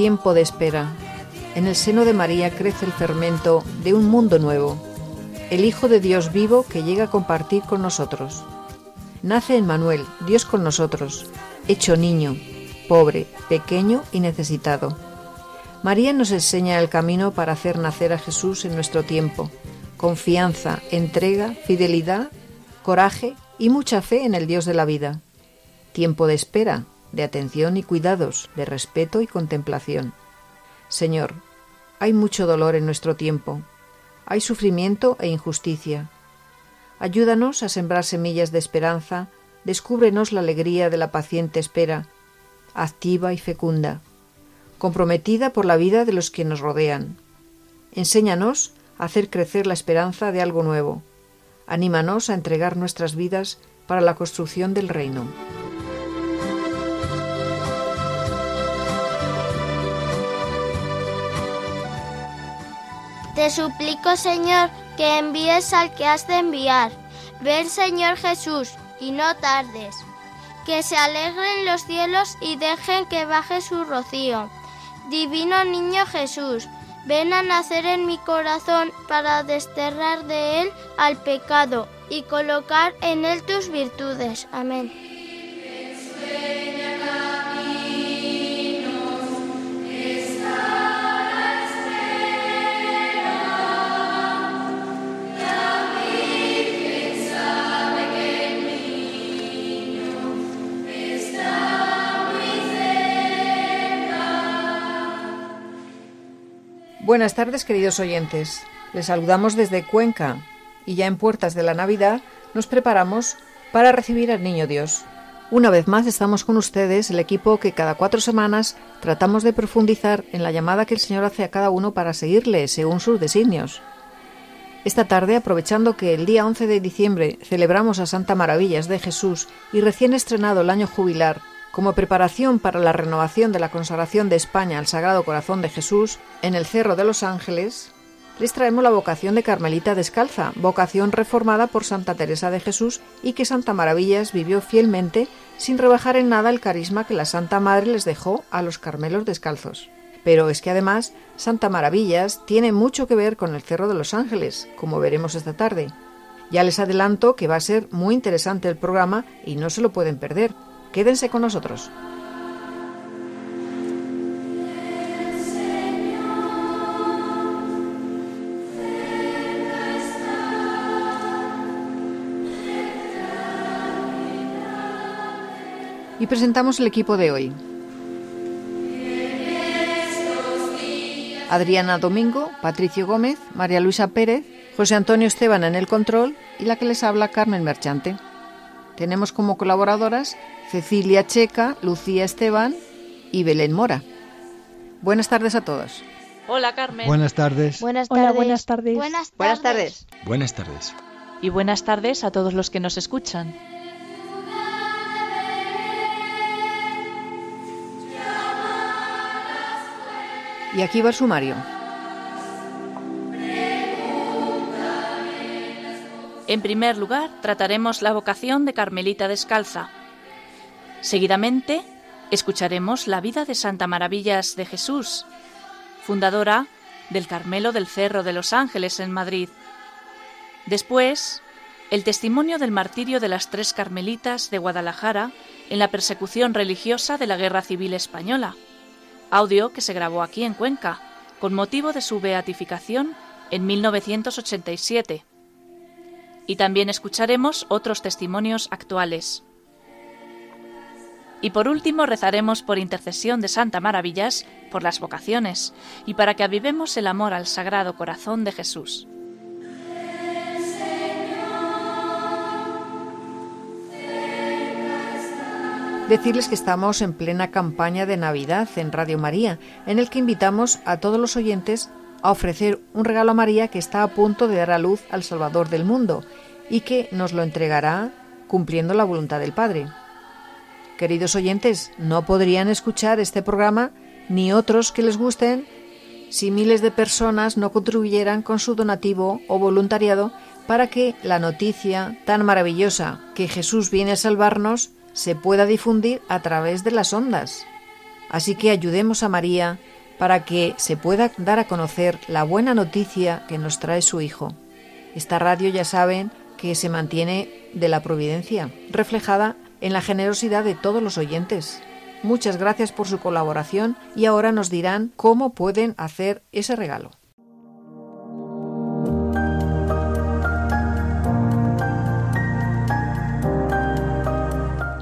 Tiempo de espera. En el seno de María crece el fermento de un mundo nuevo, el Hijo de Dios vivo que llega a compartir con nosotros. Nace en Manuel, Dios con nosotros, hecho niño, pobre, pequeño y necesitado. María nos enseña el camino para hacer nacer a Jesús en nuestro tiempo. Confianza, entrega, fidelidad, coraje y mucha fe en el Dios de la vida. Tiempo de espera, de atención y cuidados, de respeto y contemplación. Señor, hay mucho dolor en nuestro tiempo, hay sufrimiento e injusticia. Ayúdanos a sembrar semillas de esperanza, descúbrenos la alegría de la paciente espera, activa y fecunda, comprometida por la vida de los que nos rodean. Enséñanos a hacer crecer la esperanza de algo nuevo. Anímanos a entregar nuestras vidas para la construcción del reino. Te suplico, Señor, que envíes al que has de enviar. Ven, Señor Jesús, y no tardes. Que se alegren los cielos y dejen que baje su rocío. Divino Niño Jesús, ven a nacer en mi corazón para desterrar de él al pecado y colocar en él tus virtudes. Amén. Buenas tardes, queridos oyentes. Les saludamos desde Cuenca y ya en puertas de la Navidad nos preparamos para recibir al Niño Dios. Una vez más estamos con ustedes, el equipo que cada cuatro semanas tratamos de profundizar en la llamada que el Señor hace a cada uno para seguirle según sus designios. Esta tarde, aprovechando que el día 11 de diciembre celebramos a Santa Maravillas de Jesús y recién estrenado el año jubilar como preparación para la renovación de la consagración de España al Sagrado Corazón de Jesús en el Cerro de los Ángeles, les traemos la vocación de Carmelita Descalza, vocación reformada por Santa Teresa de Jesús y que Santa Maravillas vivió fielmente sin rebajar en nada el carisma que la Santa Madre les dejó a los Carmelos Descalzos. Pero es que además Santa Maravillas tiene mucho que ver con el Cerro de los Ángeles, como veremos esta tarde. Ya les adelanto que va a ser muy interesante el programa y no se lo pueden perder. Quédense con nosotros. Y presentamos el equipo de hoy. Adriana Domingo, Patricio Gómez, María Luisa Pérez, José Antonio Esteban en el control y la que les habla Carmen Merchante. Tenemos como colaboradoras Cecilia Checa, Lucía Esteban y Belén Mora. Buenas tardes a todos. Hola Carmen. Buenas tardes. Buenas tardes. Hola, buenas tardes. Buenas Buenas tardes. Buenas tardes. Y buenas tardes a todos los que nos escuchan. Y aquí va el sumario. En primer lugar, trataremos la vocación de Carmelita Descalza. Seguidamente, escucharemos la vida de Santa Maravillas de Jesús, fundadora del Carmelo del Cerro de los Ángeles en Madrid. Después, el testimonio del martirio de las tres carmelitas de Guadalajara en la persecución religiosa de la Guerra Civil Española, audio que se grabó aquí en Cuenca, con motivo de su beatificación en 1987. Y también escucharemos otros testimonios actuales. Y por último rezaremos por intercesión de Santa Maravillas por las vocaciones y para que avivemos el amor al Sagrado Corazón de Jesús. Decirles que estamos en plena campaña de Navidad en Radio María, en el que invitamos a todos los oyentes a ofrecer un regalo a María que está a punto de dar a luz al Salvador del mundo y que nos lo entregará cumpliendo la voluntad del Padre. Queridos oyentes, no podrían escuchar este programa ni otros que les gusten si miles de personas no contribuyeran con su donativo o voluntariado para que la noticia tan maravillosa que Jesús viene a salvarnos se pueda difundir a través de las ondas. Así que ayudemos a María para que se pueda dar a conocer la buena noticia que nos trae su Hijo. Esta radio ya saben que se mantiene de la providencia, reflejada en la generosidad de todos los oyentes. Muchas gracias por su colaboración y ahora nos dirán cómo pueden hacer ese regalo.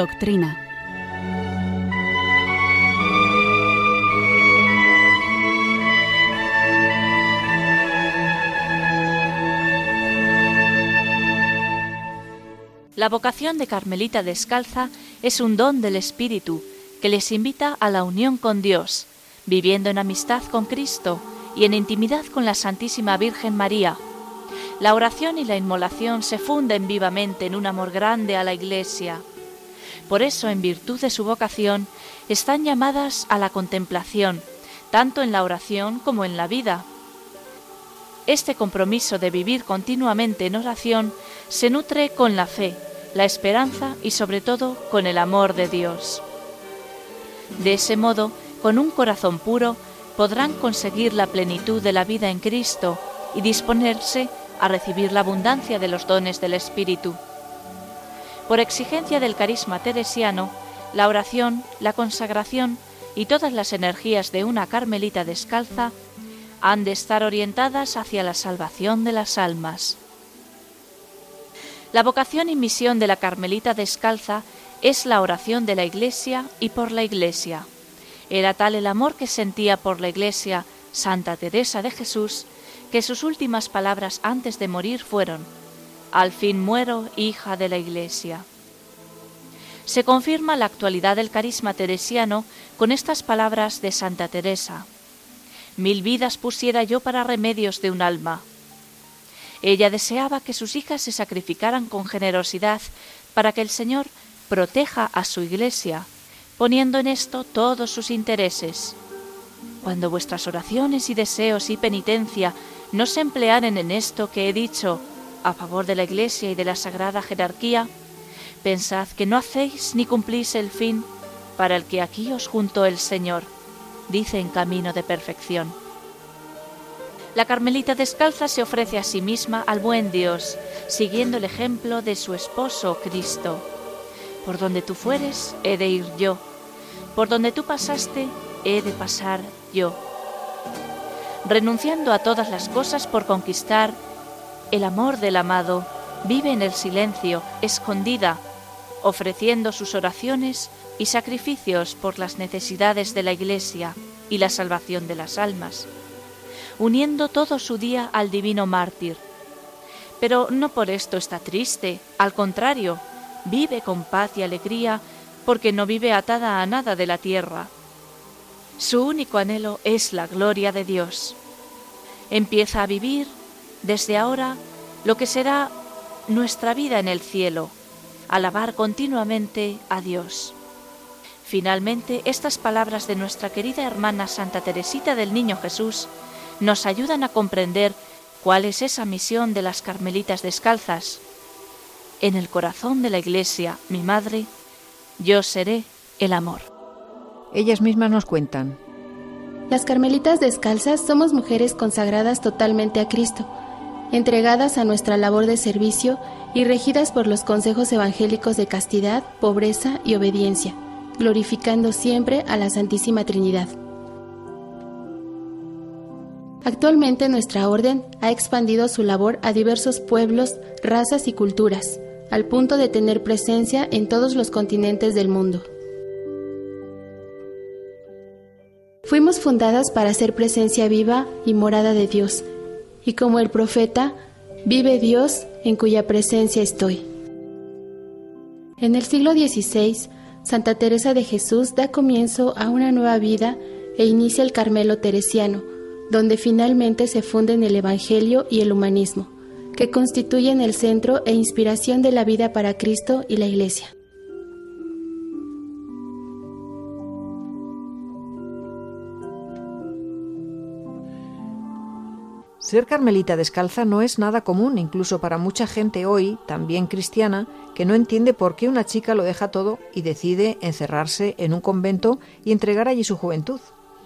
Doctrina. La vocación de Carmelita Descalza es un don del Espíritu que les invita a la unión con Dios, viviendo en amistad con Cristo y en intimidad con la Santísima Virgen María. La oración y la inmolación se funden vivamente en un amor grande a la Iglesia. Por eso, en virtud de su vocación, están llamadas a la contemplación, tanto en la oración como en la vida. Este compromiso de vivir continuamente en oración se nutre con la fe, la esperanza y sobre todo con el amor de Dios. De ese modo, con un corazón puro, podrán conseguir la plenitud de la vida en Cristo y disponerse a recibir la abundancia de los dones del Espíritu. Por exigencia del carisma teresiano, la oración, la consagración y todas las energías de una carmelita descalza han de estar orientadas hacia la salvación de las almas. La vocación y misión de la carmelita descalza es la oración de la Iglesia y por la Iglesia. Era tal el amor que sentía por la Iglesia Santa Teresa de Jesús que sus últimas palabras antes de morir fueron, Al fin muero, hija de la Iglesia. Se confirma la actualidad del carisma teresiano con estas palabras de Santa Teresa. Mil vidas pusiera yo para remedios de un alma. Ella deseaba que sus hijas se sacrificaran con generosidad para que el Señor proteja a su iglesia, poniendo en esto todos sus intereses. Cuando vuestras oraciones y deseos y penitencia no se emplearen en esto que he dicho a favor de la iglesia y de la sagrada jerarquía, pensad que no hacéis ni cumplís el fin para el que aquí os juntó el Señor, dice en camino de perfección. La Carmelita descalza se ofrece a sí misma al buen Dios, siguiendo el ejemplo de su esposo Cristo. Por donde tú fueres, he de ir yo. Por donde tú pasaste, he de pasar yo. Renunciando a todas las cosas por conquistar el amor del amado, vive en el silencio, escondida, ofreciendo sus oraciones y sacrificios por las necesidades de la Iglesia y la salvación de las almas uniendo todo su día al divino mártir. Pero no por esto está triste, al contrario, vive con paz y alegría porque no vive atada a nada de la tierra. Su único anhelo es la gloria de Dios. Empieza a vivir desde ahora lo que será nuestra vida en el cielo, alabar continuamente a Dios. Finalmente, estas palabras de nuestra querida hermana Santa Teresita del Niño Jesús nos ayudan a comprender cuál es esa misión de las Carmelitas descalzas. En el corazón de la Iglesia, mi madre, yo seré el amor. Ellas mismas nos cuentan. Las Carmelitas descalzas somos mujeres consagradas totalmente a Cristo, entregadas a nuestra labor de servicio y regidas por los consejos evangélicos de castidad, pobreza y obediencia, glorificando siempre a la Santísima Trinidad. Actualmente nuestra orden ha expandido su labor a diversos pueblos, razas y culturas, al punto de tener presencia en todos los continentes del mundo. Fuimos fundadas para ser presencia viva y morada de Dios, y como el profeta, vive Dios en cuya presencia estoy. En el siglo XVI, Santa Teresa de Jesús da comienzo a una nueva vida e inicia el Carmelo Teresiano, donde finalmente se funden el Evangelio y el humanismo, que constituyen el centro e inspiración de la vida para Cristo y la Iglesia. Ser carmelita descalza no es nada común, incluso para mucha gente hoy, también cristiana, que no entiende por qué una chica lo deja todo y decide encerrarse en un convento y entregar allí su juventud.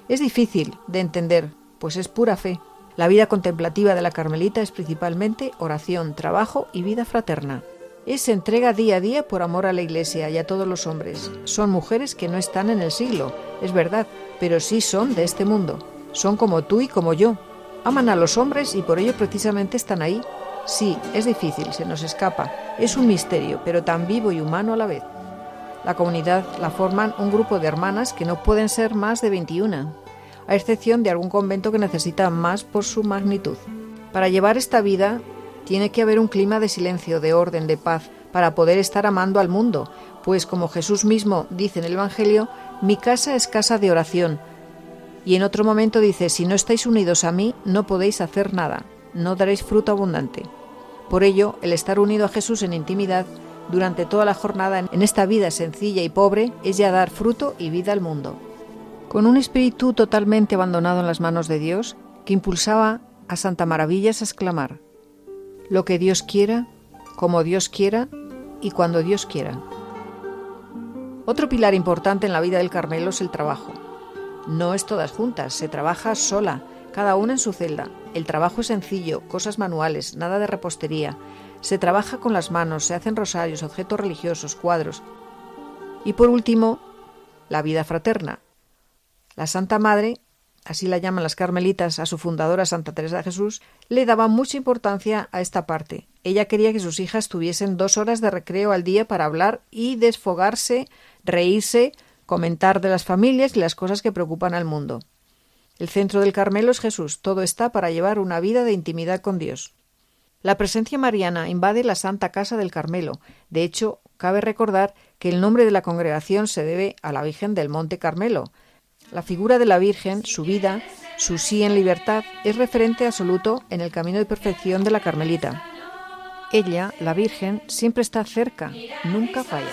Es difícil de entender, pues es pura fe. La vida contemplativa de la Carmelita es principalmente oración, trabajo y vida fraterna. Es entrega día a día por amor a la Iglesia y a todos los hombres. Son mujeres que no están en el siglo, es verdad, pero sí son de este mundo. Son como tú y como yo. Aman a los hombres y por ello precisamente están ahí. Sí, es difícil, se nos escapa. Es un misterio, pero tan vivo y humano a la vez. La comunidad la forman un grupo de hermanas que no pueden ser más de 21 a excepción de algún convento que necesita más por su magnitud. Para llevar esta vida tiene que haber un clima de silencio, de orden, de paz, para poder estar amando al mundo, pues como Jesús mismo dice en el Evangelio, mi casa es casa de oración. Y en otro momento dice, si no estáis unidos a mí, no podéis hacer nada, no daréis fruto abundante. Por ello, el estar unido a Jesús en intimidad durante toda la jornada en esta vida sencilla y pobre es ya dar fruto y vida al mundo con un espíritu totalmente abandonado en las manos de Dios, que impulsaba a Santa Maravillas a exclamar, lo que Dios quiera, como Dios quiera y cuando Dios quiera. Otro pilar importante en la vida del Carmelo es el trabajo. No es todas juntas, se trabaja sola, cada una en su celda. El trabajo es sencillo, cosas manuales, nada de repostería. Se trabaja con las manos, se hacen rosarios, objetos religiosos, cuadros. Y por último, la vida fraterna. La Santa Madre, así la llaman las carmelitas a su fundadora Santa Teresa de Jesús, le daba mucha importancia a esta parte. Ella quería que sus hijas tuviesen dos horas de recreo al día para hablar y desfogarse, reírse, comentar de las familias y las cosas que preocupan al mundo. El centro del Carmelo es Jesús, todo está para llevar una vida de intimidad con Dios. La presencia mariana invade la Santa Casa del Carmelo. De hecho, cabe recordar que el nombre de la congregación se debe a la Virgen del Monte Carmelo. La figura de la Virgen, su vida, su sí en libertad, es referente absoluto en el camino de perfección de la Carmelita. Ella, la Virgen, siempre está cerca, nunca falla.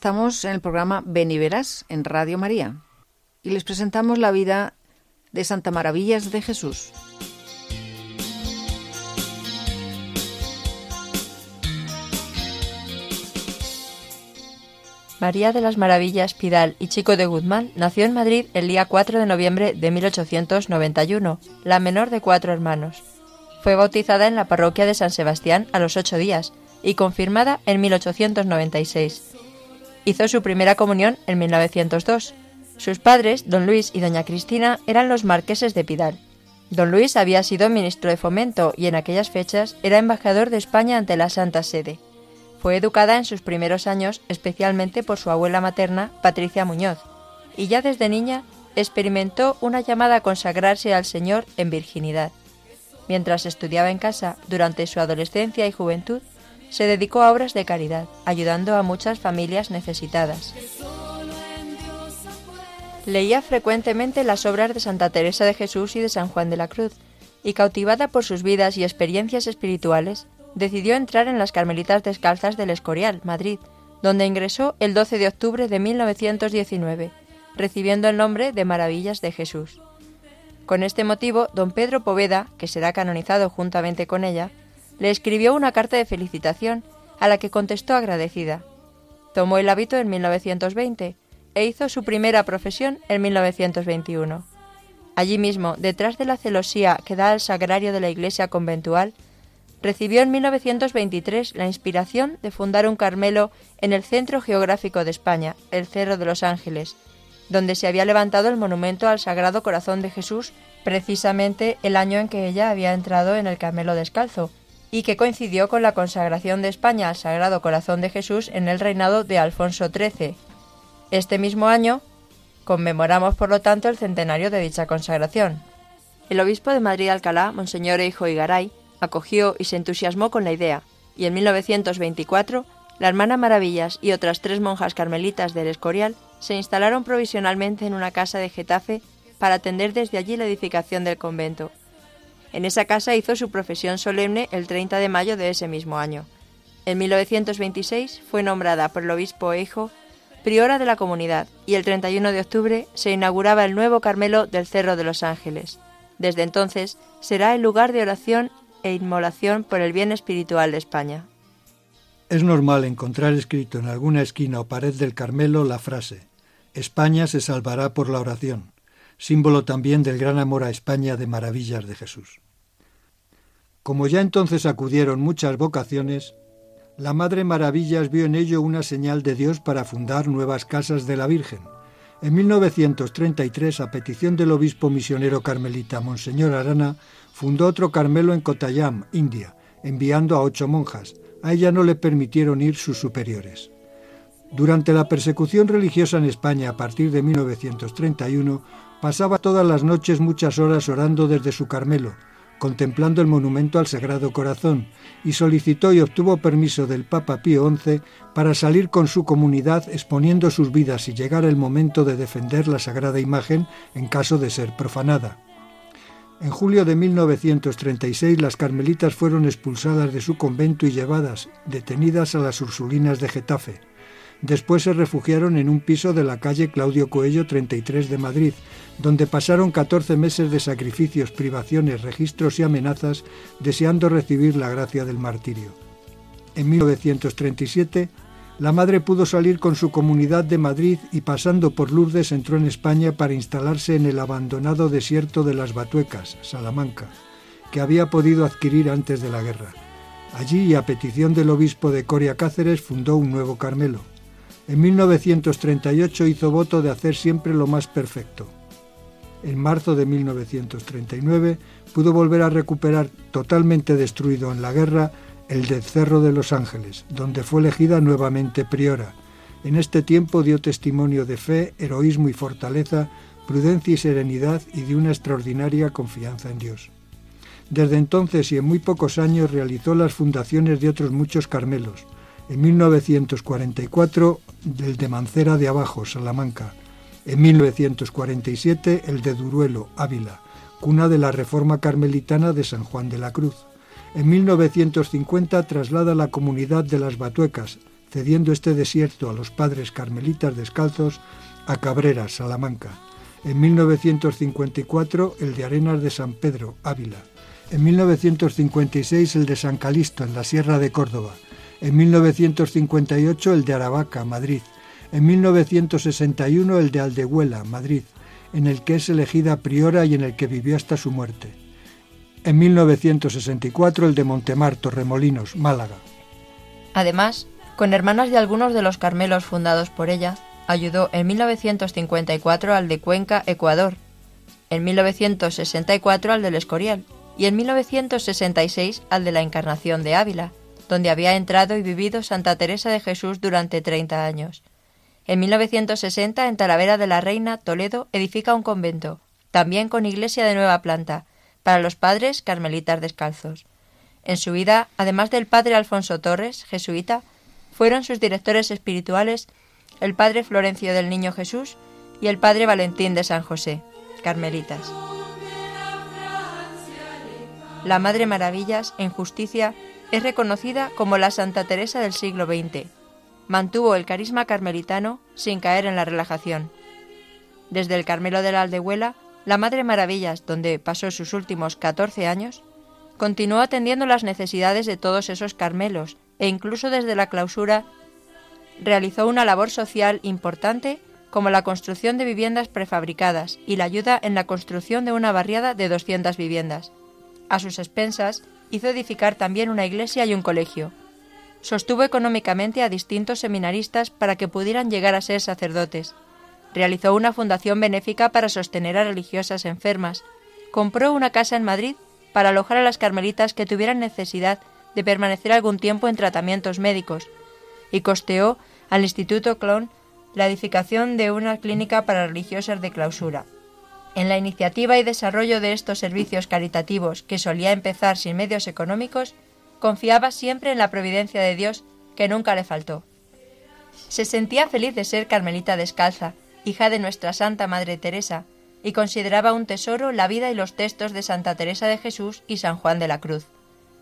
Estamos en el programa Beniveras en Radio María y les presentamos la vida de Santa Maravillas de Jesús. María de las Maravillas Pidal y Chico de Guzmán nació en Madrid el día 4 de noviembre de 1891, la menor de cuatro hermanos. Fue bautizada en la parroquia de San Sebastián a los ocho días y confirmada en 1896. Hizo su primera comunión en 1902. Sus padres, don Luis y doña Cristina, eran los marqueses de Pidal. Don Luis había sido ministro de Fomento y en aquellas fechas era embajador de España ante la Santa Sede. Fue educada en sus primeros años especialmente por su abuela materna, Patricia Muñoz, y ya desde niña experimentó una llamada a consagrarse al Señor en virginidad. Mientras estudiaba en casa durante su adolescencia y juventud, se dedicó a obras de caridad, ayudando a muchas familias necesitadas. Leía frecuentemente las obras de Santa Teresa de Jesús y de San Juan de la Cruz, y cautivada por sus vidas y experiencias espirituales, decidió entrar en las Carmelitas Descalzas del Escorial, Madrid, donde ingresó el 12 de octubre de 1919, recibiendo el nombre de Maravillas de Jesús. Con este motivo, don Pedro Poveda, que será canonizado juntamente con ella, le escribió una carta de felicitación a la que contestó agradecida. Tomó el hábito en 1920 e hizo su primera profesión en 1921. Allí mismo, detrás de la celosía que da al sagrario de la iglesia conventual, recibió en 1923 la inspiración de fundar un Carmelo en el centro geográfico de España, el Cerro de los Ángeles, donde se había levantado el monumento al Sagrado Corazón de Jesús precisamente el año en que ella había entrado en el Carmelo descalzo, y que coincidió con la consagración de España al Sagrado Corazón de Jesús en el reinado de Alfonso XIII. Este mismo año conmemoramos, por lo tanto, el centenario de dicha consagración. El obispo de Madrid-Alcalá, Monseñor Hijo Igaray, acogió y se entusiasmó con la idea, y en 1924 la hermana Maravillas y otras tres monjas carmelitas del Escorial se instalaron provisionalmente en una casa de Getafe para atender desde allí la edificación del convento. En esa casa hizo su profesión solemne el 30 de mayo de ese mismo año. En 1926 fue nombrada por el obispo Eijo priora de la comunidad y el 31 de octubre se inauguraba el nuevo Carmelo del Cerro de los Ángeles. Desde entonces será el lugar de oración e inmolación por el bien espiritual de España. Es normal encontrar escrito en alguna esquina o pared del Carmelo la frase España se salvará por la oración, símbolo también del gran amor a España de maravillas de Jesús. Como ya entonces acudieron muchas vocaciones, la Madre Maravillas vio en ello una señal de Dios para fundar nuevas casas de la Virgen. En 1933, a petición del obispo misionero carmelita Monseñor Arana, Fundó otro Carmelo en Kottayam, India, enviando a ocho monjas. A ella no le permitieron ir sus superiores. Durante la persecución religiosa en España a partir de 1931, pasaba todas las noches muchas horas orando desde su Carmelo, contemplando el monumento al Sagrado Corazón, y solicitó y obtuvo permiso del Papa Pío XI para salir con su comunidad exponiendo sus vidas y llegar el momento de defender la sagrada imagen en caso de ser profanada. En julio de 1936 las carmelitas fueron expulsadas de su convento y llevadas, detenidas, a las Ursulinas de Getafe. Después se refugiaron en un piso de la calle Claudio Coello 33 de Madrid, donde pasaron 14 meses de sacrificios, privaciones, registros y amenazas, deseando recibir la gracia del martirio. En 1937, la madre pudo salir con su comunidad de Madrid y pasando por Lourdes entró en España para instalarse en el abandonado desierto de las Batuecas, Salamanca, que había podido adquirir antes de la guerra. Allí, a petición del obispo de Coria Cáceres, fundó un nuevo Carmelo. En 1938 hizo voto de hacer siempre lo más perfecto. En marzo de 1939 pudo volver a recuperar, totalmente destruido en la guerra, el del Cerro de los Ángeles, donde fue elegida nuevamente priora. En este tiempo dio testimonio de fe, heroísmo y fortaleza, prudencia y serenidad y de una extraordinaria confianza en Dios. Desde entonces y en muy pocos años realizó las fundaciones de otros muchos Carmelos, en 1944 el de Mancera de Abajo, Salamanca, en 1947 el de Duruelo, Ávila, cuna de la Reforma Carmelitana de San Juan de la Cruz. En 1950 traslada la comunidad de las Batuecas, cediendo este desierto a los padres carmelitas descalzos a Cabrera, Salamanca. En 1954 el de Arenas de San Pedro, Ávila. En 1956 el de San Calisto, en la Sierra de Córdoba en 1958 el de Aravaca, Madrid, en 1961 el de Aldehuela, Madrid, en el que es elegida priora y en el que vivió hasta su muerte. En 1964 el de Montemar, Torremolinos, Málaga. Además, con hermanas de algunos de los Carmelos fundados por ella, ayudó en 1954 al de Cuenca, Ecuador, en 1964 al del Escorial y en 1966 al de la Encarnación de Ávila, donde había entrado y vivido Santa Teresa de Jesús durante 30 años. En 1960, en Talavera de la Reina, Toledo, edifica un convento, también con iglesia de nueva planta, para los padres carmelitas descalzos. En su vida, además del padre Alfonso Torres, jesuita, fueron sus directores espirituales el padre Florencio del Niño Jesús y el padre Valentín de San José, carmelitas. La Madre Maravillas, en justicia, es reconocida como la Santa Teresa del siglo XX. Mantuvo el carisma carmelitano sin caer en la relajación. Desde el Carmelo de la Aldehuela, la Madre Maravillas, donde pasó sus últimos 14 años, continuó atendiendo las necesidades de todos esos Carmelos e incluso desde la clausura realizó una labor social importante como la construcción de viviendas prefabricadas y la ayuda en la construcción de una barriada de 200 viviendas. A sus expensas, hizo edificar también una iglesia y un colegio. Sostuvo económicamente a distintos seminaristas para que pudieran llegar a ser sacerdotes. Realizó una fundación benéfica para sostener a religiosas enfermas. Compró una casa en Madrid para alojar a las carmelitas que tuvieran necesidad de permanecer algún tiempo en tratamientos médicos y costeó al Instituto Clon la edificación de una clínica para religiosas de clausura. En la iniciativa y desarrollo de estos servicios caritativos, que solía empezar sin medios económicos, confiaba siempre en la providencia de Dios, que nunca le faltó. Se sentía feliz de ser Carmelita descalza, hija de nuestra Santa Madre Teresa, y consideraba un tesoro la vida y los textos de Santa Teresa de Jesús y San Juan de la Cruz.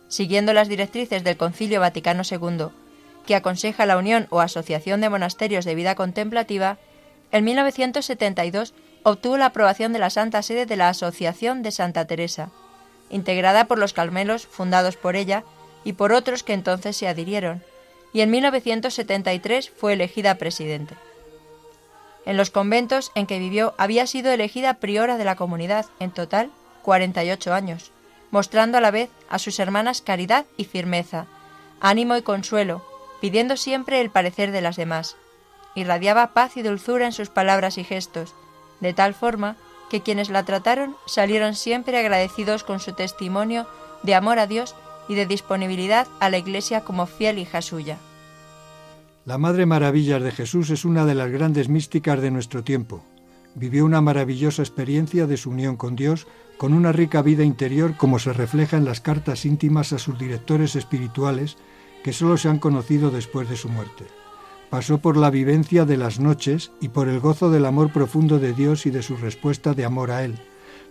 Siguiendo las directrices del Concilio Vaticano II, que aconseja la unión o asociación de monasterios de vida contemplativa, en 1972 obtuvo la aprobación de la Santa Sede de la Asociación de Santa Teresa, integrada por los Carmelos fundados por ella y por otros que entonces se adhirieron, y en 1973 fue elegida presidente. En los conventos en que vivió había sido elegida priora de la comunidad, en total 48 años, mostrando a la vez a sus hermanas caridad y firmeza, ánimo y consuelo, pidiendo siempre el parecer de las demás. Irradiaba paz y dulzura en sus palabras y gestos, de tal forma que quienes la trataron salieron siempre agradecidos con su testimonio de amor a Dios y de disponibilidad a la Iglesia como fiel hija suya. La Madre Maravillas de Jesús es una de las grandes místicas de nuestro tiempo. Vivió una maravillosa experiencia de su unión con Dios con una rica vida interior como se refleja en las cartas íntimas a sus directores espirituales que solo se han conocido después de su muerte. Pasó por la vivencia de las noches y por el gozo del amor profundo de Dios y de su respuesta de amor a Él.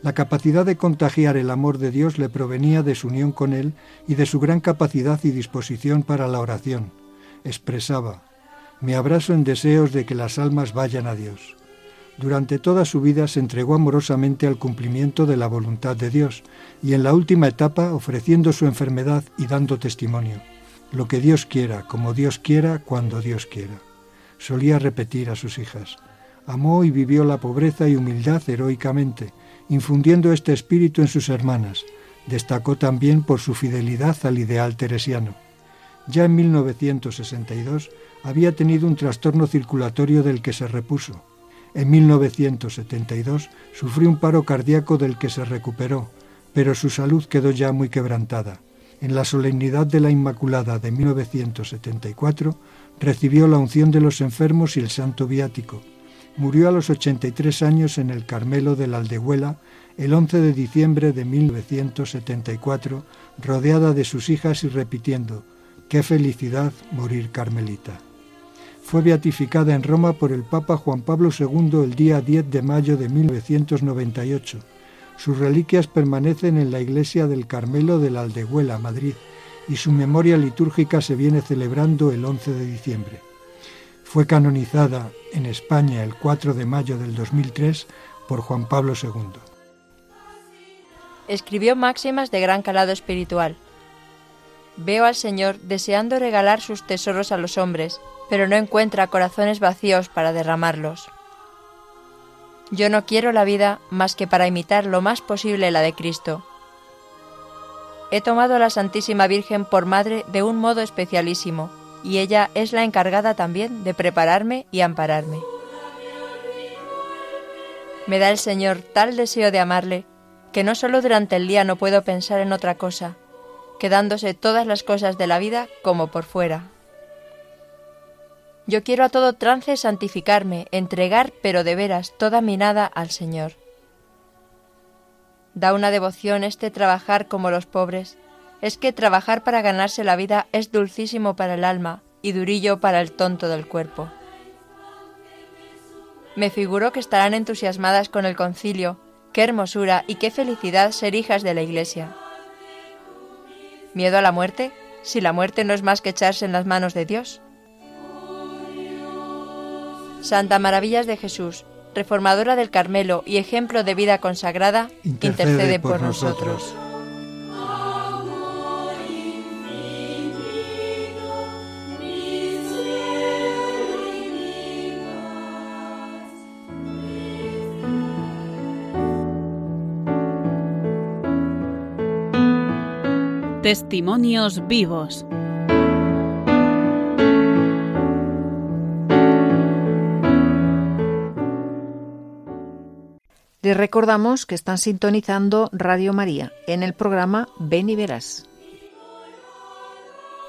La capacidad de contagiar el amor de Dios le provenía de su unión con Él y de su gran capacidad y disposición para la oración. Expresaba, me abrazo en deseos de que las almas vayan a Dios. Durante toda su vida se entregó amorosamente al cumplimiento de la voluntad de Dios y en la última etapa ofreciendo su enfermedad y dando testimonio lo que Dios quiera, como Dios quiera, cuando Dios quiera. Solía repetir a sus hijas. Amó y vivió la pobreza y humildad heroicamente, infundiendo este espíritu en sus hermanas. Destacó también por su fidelidad al ideal teresiano. Ya en 1962 había tenido un trastorno circulatorio del que se repuso. En 1972 sufrió un paro cardíaco del que se recuperó, pero su salud quedó ya muy quebrantada en la solemnidad de la Inmaculada de 1974, recibió la unción de los enfermos y el santo viático. Murió a los 83 años en el Carmelo de la Aldehuela el 11 de diciembre de 1974, rodeada de sus hijas y repitiendo, ¡Qué felicidad morir carmelita! Fue beatificada en Roma por el Papa Juan Pablo II el día 10 de mayo de 1998 sus reliquias permanecen en la iglesia del Carmelo de la Aldehuela, Madrid, y su memoria litúrgica se viene celebrando el 11 de diciembre. Fue canonizada en España el 4 de mayo del 2003 por Juan Pablo II. Escribió máximas de gran calado espiritual. Veo al Señor deseando regalar sus tesoros a los hombres, pero no encuentra corazones vacíos para derramarlos. Yo no quiero la vida más que para imitar lo más posible la de Cristo. He tomado a la Santísima Virgen por madre de un modo especialísimo, y ella es la encargada también de prepararme y ampararme. Me da el Señor tal deseo de amarle, que no solo durante el día no puedo pensar en otra cosa, quedándose todas las cosas de la vida como por fuera. Yo quiero a todo trance santificarme, entregar, pero de veras, toda mi nada al Señor. Da una devoción este trabajar como los pobres. Es que trabajar para ganarse la vida es dulcísimo para el alma y durillo para el tonto del cuerpo. Me figuro que estarán entusiasmadas con el concilio. Qué hermosura y qué felicidad ser hijas de la Iglesia. ¿Miedo a la muerte? Si la muerte no es más que echarse en las manos de Dios. Santa Maravillas de Jesús, reformadora del Carmelo y ejemplo de vida consagrada, intercede, por, nosotros. Testimonios vivos. Les recordamos que están sintonizando Radio María en el programa Ven y Verás.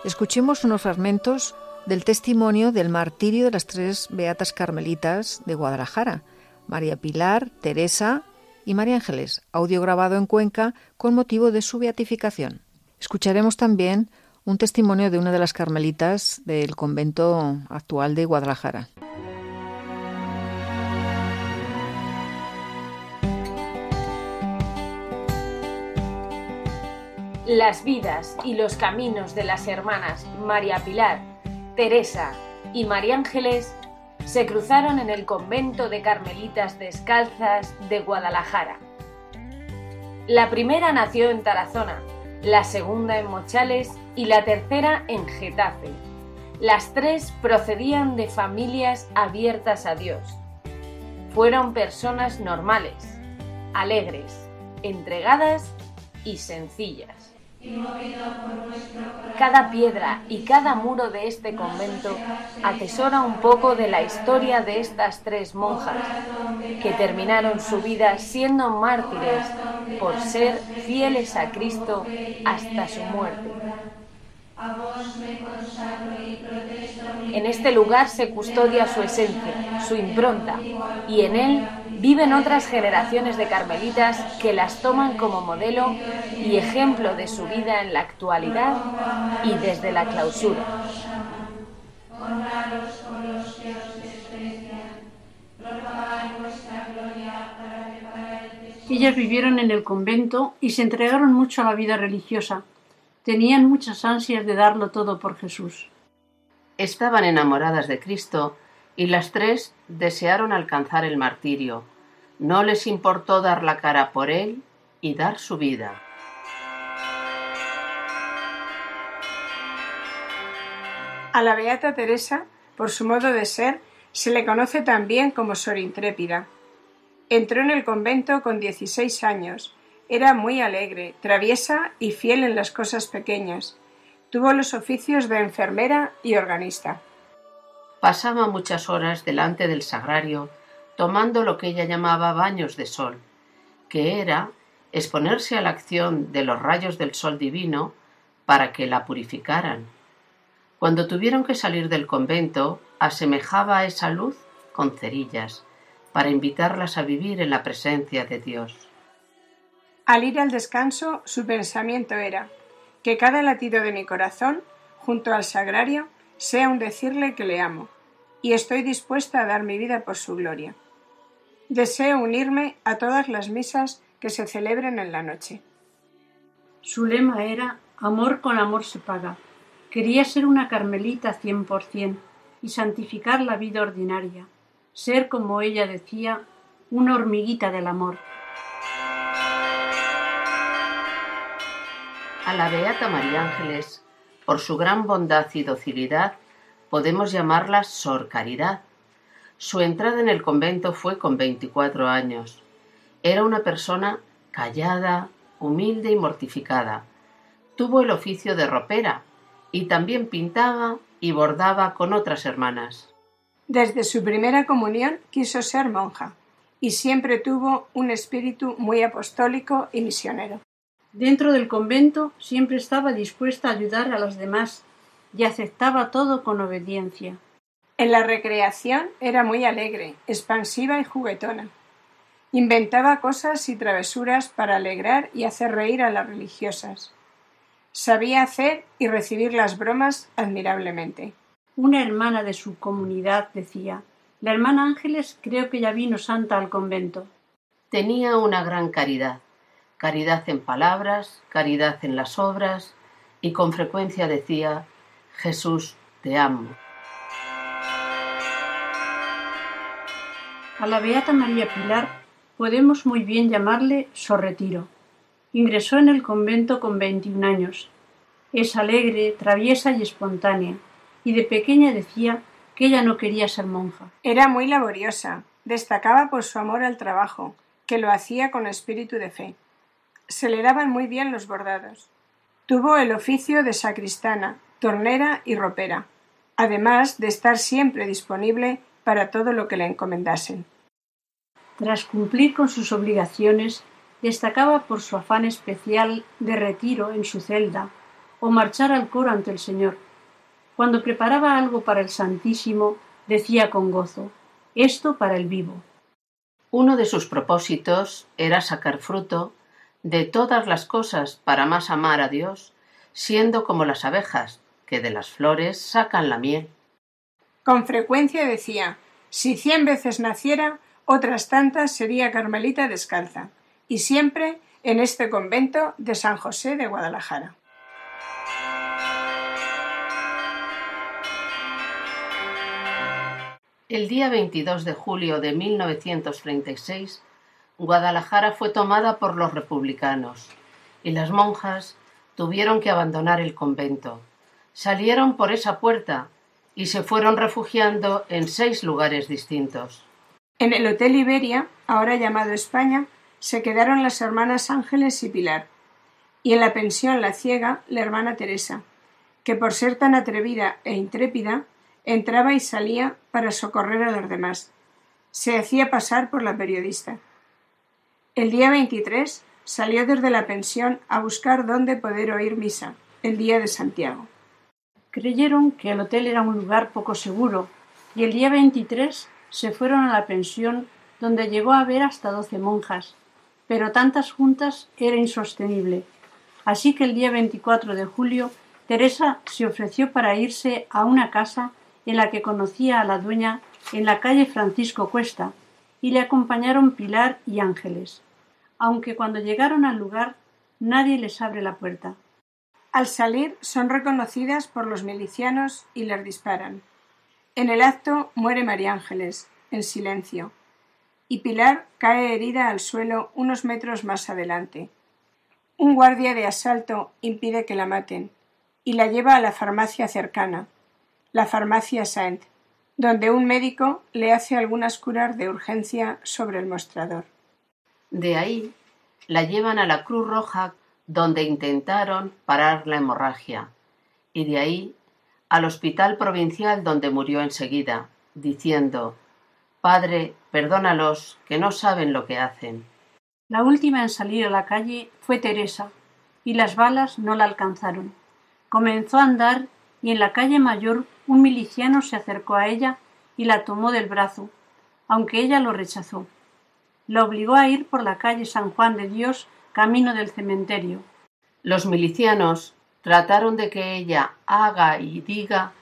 Escuchemos unos fragmentos del testimonio del martirio de las tres beatas carmelitas de Guadalajara, María Pilar, Teresa y María Ángeles, audio grabado en Cuenca con motivo de su beatificación. Escucharemos también un testimonio de una de las carmelitas del convento actual de Guadalajara. Las vidas y los caminos de las hermanas María Pilar, Teresa y María Ángeles se cruzaron en el convento de Carmelitas Descalzas de Guadalajara. La primera nació en Tarazona, la segunda en Mochales y la tercera en Getafe. Las tres procedían de familias abiertas a Dios. Fueron personas normales, alegres, entregadas y sencillas. Cada piedra y cada muro de este convento atesora un poco de la historia de estas tres monjas que terminaron su vida siendo mártires por ser fieles a Cristo hasta su muerte. En este lugar se custodia su esencia, su impronta, y en él viven otras generaciones de carmelitas que las toman como modelo y ejemplo de su vida en la actualidad y desde la clausura. Ellas vivieron en el convento y se entregaron mucho a la vida religiosa. Tenían muchas ansias de darlo todo por Jesús. Estaban enamoradas de Cristo y las tres desearon alcanzar el martirio. No les importó dar la cara por él y dar su vida. A la Beata Teresa, por su modo de ser, se le conoce también como Sor Intrépida. Entró en el convento con 16 años. Era muy alegre, traviesa y fiel en las cosas pequeñas. Tuvo los oficios de enfermera y organista. Pasaba muchas horas delante del sagrario tomando lo que ella llamaba baños de sol, que era exponerse a la acción de los rayos del sol divino para que la purificaran. Cuando tuvieron que salir del convento, asemejaba a esa luz con cerillas, para invitarlas a vivir en la presencia de Dios. Al ir al descanso, su pensamiento era que cada latido de mi corazón, junto al sagrario, sea un decirle que le amo, y estoy dispuesta a dar mi vida por su gloria. Deseo unirme a todas las misas que se celebren en la noche. Su lema era Amor con amor se paga. Quería ser una carmelita cien por cien y santificar la vida ordinaria, ser, como ella decía, una hormiguita del amor. A la Beata María Ángeles, por su gran bondad y docilidad, podemos llamarla Sor Caridad. Su entrada en el convento fue con 24 años. Era una persona callada, humilde y mortificada. Tuvo el oficio de ropera y también pintaba y bordaba con otras hermanas. Desde su primera comunión quiso ser monja y siempre tuvo un espíritu muy apostólico y misionero. Dentro del convento siempre estaba dispuesta a ayudar a los demás y aceptaba todo con obediencia. En la recreación era muy alegre, expansiva y juguetona. Inventaba cosas y travesuras para alegrar y hacer reír a las religiosas. Sabía hacer y recibir las bromas admirablemente. Una hermana de su comunidad decía La hermana Ángeles creo que ya vino santa al convento. Tenía una gran caridad, caridad en palabras, caridad en las obras, y con frecuencia decía Jesús, te amo. A la Beata María Pilar podemos muy bien llamarle Sorretiro. Ingresó en el convento con 21 años. Es alegre, traviesa y espontánea, y de pequeña decía que ella no quería ser monja. Era muy laboriosa, destacaba por su amor al trabajo, que lo hacía con espíritu de fe. Se le daban muy bien los bordados. Tuvo el oficio de sacristana, tornera y ropera, además de estar siempre disponible para todo lo que le encomendasen. Tras cumplir con sus obligaciones, destacaba por su afán especial de retiro en su celda o marchar al coro ante el Señor. Cuando preparaba algo para el Santísimo, decía con gozo, esto para el vivo. Uno de sus propósitos era sacar fruto de todas las cosas para más amar a Dios, siendo como las abejas, que de las flores sacan la miel. Con frecuencia decía, si cien veces naciera, otras tantas sería Carmelita descalza, y siempre en este convento de San José de Guadalajara. El día 22 de julio de 1936, Guadalajara fue tomada por los republicanos y las monjas tuvieron que abandonar el convento. Salieron por esa puerta y se fueron refugiando en seis lugares distintos. En el Hotel Iberia, ahora llamado España, se quedaron las hermanas Ángeles y Pilar, y en la pensión La Ciega la hermana Teresa, que por ser tan atrevida e intrépida, entraba y salía para socorrer a los demás. Se hacía pasar por la periodista. El día 23 salió desde la pensión a buscar dónde poder oír misa, el día de Santiago. Creyeron que el hotel era un lugar poco seguro y el día 23 se fueron a la pensión donde llegó a ver hasta doce monjas, pero tantas juntas era insostenible. Así que el día 24 de julio Teresa se ofreció para irse a una casa en la que conocía a la dueña en la calle Francisco Cuesta, y le acompañaron Pilar y Ángeles, aunque cuando llegaron al lugar nadie les abre la puerta. Al salir son reconocidas por los milicianos y les disparan. En el acto muere María Ángeles, en silencio, y Pilar cae herida al suelo unos metros más adelante. Un guardia de asalto impide que la maten y la lleva a la farmacia cercana, la farmacia Saint, donde un médico le hace algunas curas de urgencia sobre el mostrador. De ahí la llevan a la Cruz Roja donde intentaron parar la hemorragia y de ahí al hospital provincial donde murió enseguida, diciendo Padre, perdónalos, que no saben lo que hacen. La última en salir a la calle fue Teresa, y las balas no la alcanzaron. Comenzó a andar y en la calle mayor un miliciano se acercó a ella y la tomó del brazo, aunque ella lo rechazó. La obligó a ir por la calle San Juan de Dios, camino del cementerio. Los milicianos trataron de que ella haga y diga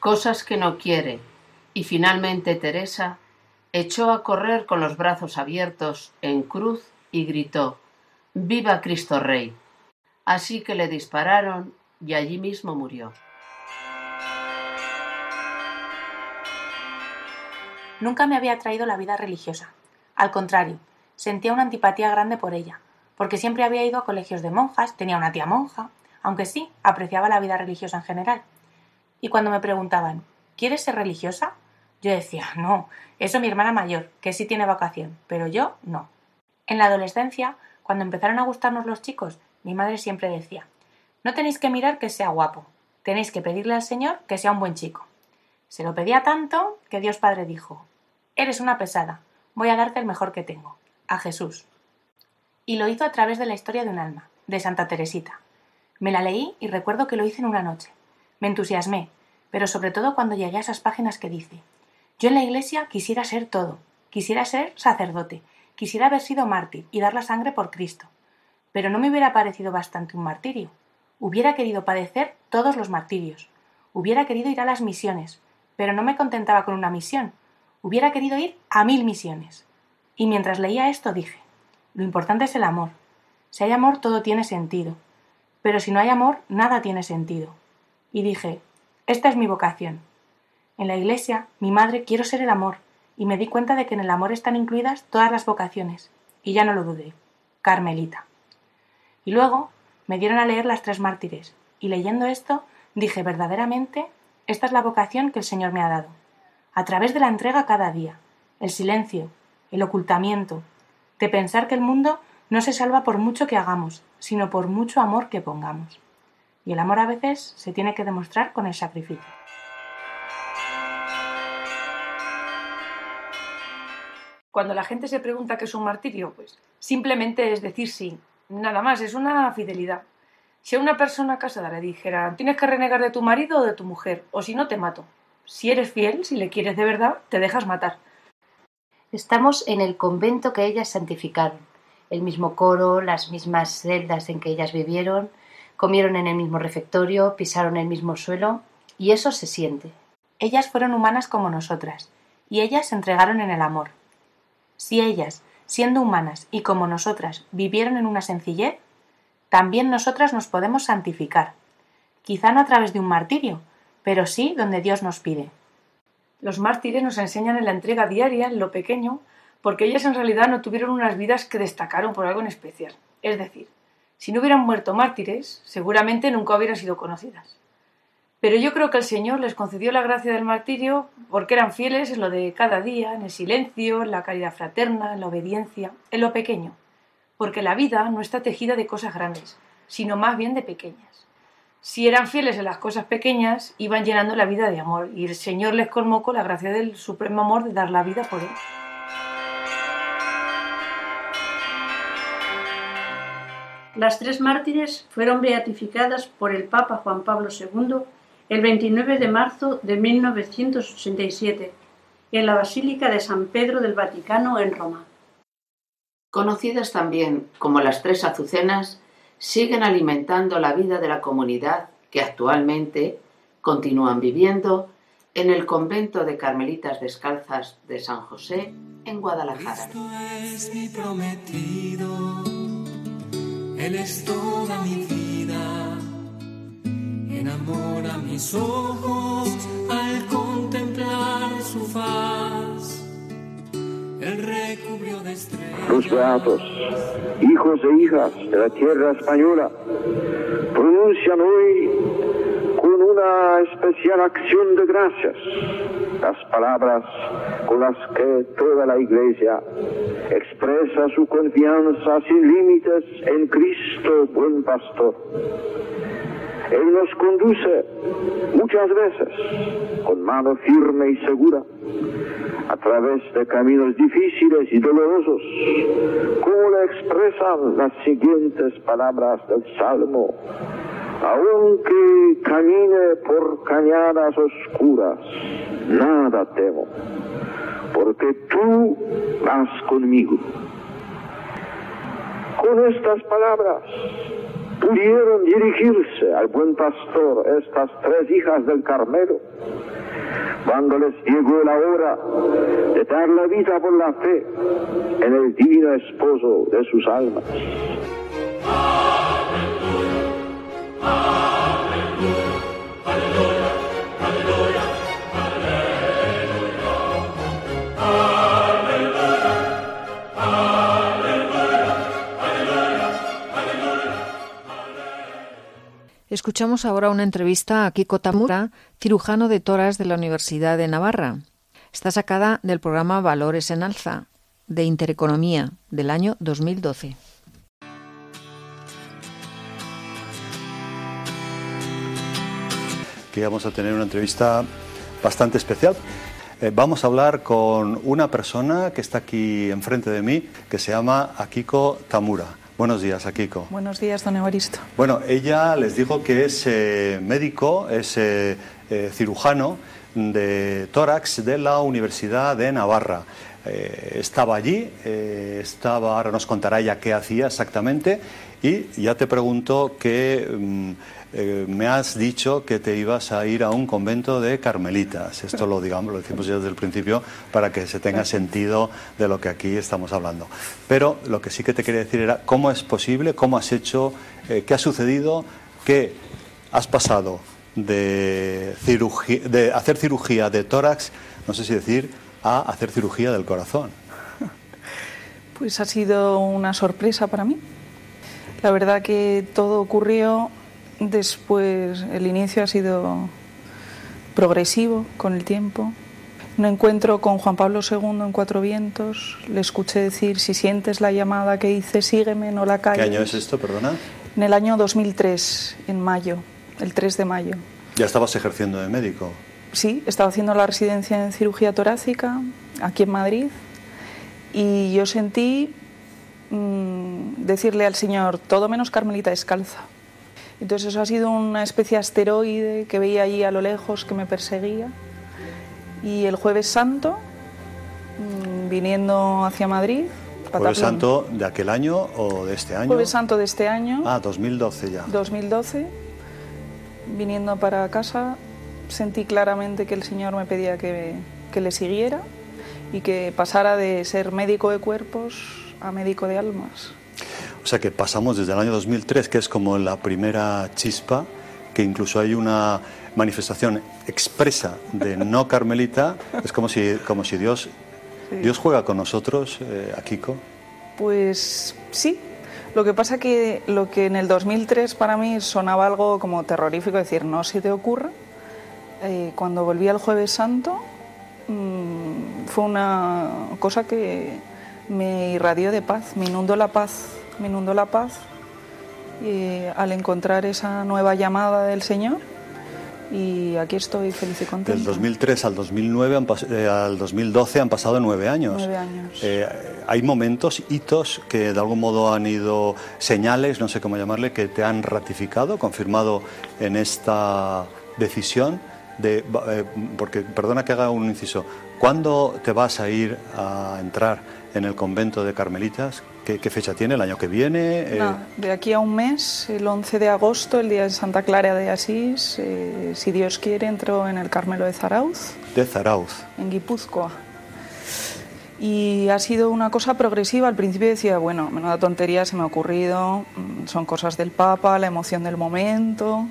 cosas que no quiere, y finalmente Teresa echó a correr con los brazos abiertos en cruz y gritó Viva Cristo Rey. Así que le dispararon y allí mismo murió. Nunca me había atraído la vida religiosa. Al contrario, sentía una antipatía grande por ella, porque siempre había ido a colegios de monjas, tenía una tía monja, aunque sí, apreciaba la vida religiosa en general. Y cuando me preguntaban, ¿quieres ser religiosa? Yo decía, no, eso mi hermana mayor, que sí tiene vocación, pero yo no. En la adolescencia, cuando empezaron a gustarnos los chicos, mi madre siempre decía, no tenéis que mirar que sea guapo, tenéis que pedirle al Señor que sea un buen chico. Se lo pedía tanto que Dios Padre dijo, Eres una pesada, voy a darte el mejor que tengo, a Jesús. Y lo hizo a través de la historia de un alma, de Santa Teresita. Me la leí y recuerdo que lo hice en una noche. Me entusiasmé, pero sobre todo cuando llegué a esas páginas que dice, yo en la iglesia quisiera ser todo, quisiera ser sacerdote, quisiera haber sido mártir y dar la sangre por Cristo. Pero no me hubiera parecido bastante un martirio. Hubiera querido padecer todos los martirios. Hubiera querido ir a las misiones, pero no me contentaba con una misión. Hubiera querido ir a mil misiones. Y mientras leía esto dije, lo importante es el amor. Si hay amor todo tiene sentido. Pero si no hay amor, nada tiene sentido. Y dije, esta es mi vocación. En la iglesia, mi madre quiero ser el amor, y me di cuenta de que en el amor están incluidas todas las vocaciones, y ya no lo dudé. Carmelita. Y luego me dieron a leer las tres mártires, y leyendo esto dije verdaderamente, esta es la vocación que el Señor me ha dado. A través de la entrega cada día, el silencio, el ocultamiento, de pensar que el mundo no se salva por mucho que hagamos, sino por mucho amor que pongamos. Y el amor a veces se tiene que demostrar con el sacrificio. Cuando la gente se pregunta qué es un martirio, pues simplemente es decir sí, Nada más, es una fidelidad. Si a una persona casada le dijera tienes que renegar de tu marido o de tu mujer, o si no te mato. Si eres fiel, si le quieres de verdad, te dejas matar. Estamos en el convento que ellas santificaron, el mismo coro, las mismas celdas en que ellas vivieron, comieron en el mismo refectorio, pisaron el mismo suelo, y eso se siente. Ellas fueron humanas como nosotras, y ellas se entregaron en el amor. Si ellas, siendo humanas y como nosotras vivieron en una sencillez, también nosotras nos podemos santificar, quizá no a través de un martirio, pero sí donde Dios nos pide. Los mártires nos enseñan en la entrega diaria, en lo pequeño, porque ellas en realidad no tuvieron unas vidas que destacaron por algo en especial. Es decir, si no hubieran muerto mártires, seguramente nunca hubieran sido conocidas. Pero yo creo que el Señor les concedió la gracia del martirio porque eran fieles en lo de cada día, en el silencio, en la caridad fraterna, en la obediencia, en lo pequeño. Porque la vida no está tejida de cosas grandes, sino más bien de pequeñas. Si eran fieles en las cosas pequeñas, iban llenando la vida de amor, y el Señor les colmó con la gracia del supremo amor de dar la vida por Él. Las tres mártires fueron beatificadas por el Papa Juan Pablo II el 29 de marzo de 1987 en la Basílica de San Pedro del Vaticano en Roma. Conocidas también como las tres azucenas, siguen alimentando la vida de la comunidad que actualmente continúan viviendo en el convento de Carmelitas Descalzas de San José en Guadalajara. es mi prometido, Él es toda mi vida, enamora mis ojos al contemplar su faz, Los beatos, hijos e hijas de la tierra española, pronuncian hoy con una especial acción de gracias las palabras con las que toda la Iglesia expresa su confianza sin límites en Cristo, buen pastor. Él nos conduce muchas veces con mano firme y segura a través de caminos difíciles y dolorosos, como le expresan las siguientes palabras del Salmo. Aunque camine por cañadas oscuras, nada temo, porque tú vas conmigo. Con estas palabras pudieron dirigirse al buen pastor estas tres hijas del Carmelo, cuando les llegó la hora de dar la vida por la fe en el divino esposo de sus almas. Escuchamos ahora una entrevista a Kiko Tamura, cirujano de toras de la Universidad de Navarra. Está sacada del programa Valores en Alza, de Intereconomía, del año 2012. que vamos a tener una entrevista bastante especial. Eh, vamos a hablar con una persona que está aquí enfrente de mí, que se llama Akiko Tamura. Buenos días, Akiko. Buenos días, don Evaristo. Bueno, ella les digo que es eh, médico, es eh, eh, cirujano de tórax de la Universidad de Navarra. Estaba allí, estaba, ahora nos contará ella qué hacía exactamente y ya te pregunto que mm, eh, me has dicho que te ibas a ir a un convento de carmelitas. Esto lo digamos, lo decimos ya desde el principio para que se tenga sentido de lo que aquí estamos hablando. Pero lo que sí que te quería decir era cómo es posible, cómo has hecho, eh, qué ha sucedido, que has pasado de, cirugía, de hacer cirugía de tórax, no sé si decir, a hacer cirugía del corazón. Pues ha sido una sorpresa para mí. La verdad que todo ocurrió después, el inicio ha sido progresivo con el tiempo. Un encuentro con Juan Pablo II en Cuatro Vientos, le escuché decir, si sientes la llamada que hice, sígueme, no la calles. ¿Qué año es esto, perdona? En el año 2003, en mayo, el 3 de mayo. Ya estabas ejerciendo de médico. Sí, estaba haciendo la residencia en cirugía torácica aquí en Madrid y yo sentí mm, decirle al Señor, todo menos Carmelita descalza. Entonces eso ha sido una especie de asteroide que veía allí a lo lejos que me perseguía. Y el jueves santo, mm, viniendo hacia Madrid, ¿Jueves. Santo de aquel año o de este año? Jueves santo de este año, Ah, 2012 ya. 2012, viniendo para casa, sentí claramente que el Señor me pedía que, que le siguiera y que pasara de ser médico de cuerpos a médico de almas. O sea que pasamos desde el año 2003, que es como la primera chispa, que incluso hay una manifestación expresa de no carmelita. Es como si, como si Dios, Sí. Dios juega con nosotros, eh, Akiko. Pues sí. Lo que pasa que lo que en el 2003 para mí sonaba algo como terrorífico, decir, no se te ocurra. eh, cuando volví al jueves santo mm, fue una cosa que me irradió de paz, me inundó la paz, me inundó la paz eh, al encontrar esa nueva llamada del Señor y aquí estoy feliz y contenta. Del 2003 al 2009, han pas- eh, al 2012 han pasado nueve años. Nueve años. Eh, hay momentos, hitos que de algún modo han ido señales, no sé cómo llamarle, que te han ratificado, confirmado en esta decisión de, eh, porque perdona que haga un inciso, ¿cuándo te vas a ir a entrar en el convento de Carmelitas? ¿Qué, fecha tiene? ¿El año que viene? Eh, de aquí a un mes, el 11 de agosto, el día de Santa Clara de Asís, eh, si Dios quiere, entro en el Carmelo de Zarauz. De Zarauz. En Guipúzcoa. Y ha sido una cosa progresiva. Al principio decía, bueno, menuda tontería se me ha ocurrido, mm, son cosas del Papa, la emoción del momento.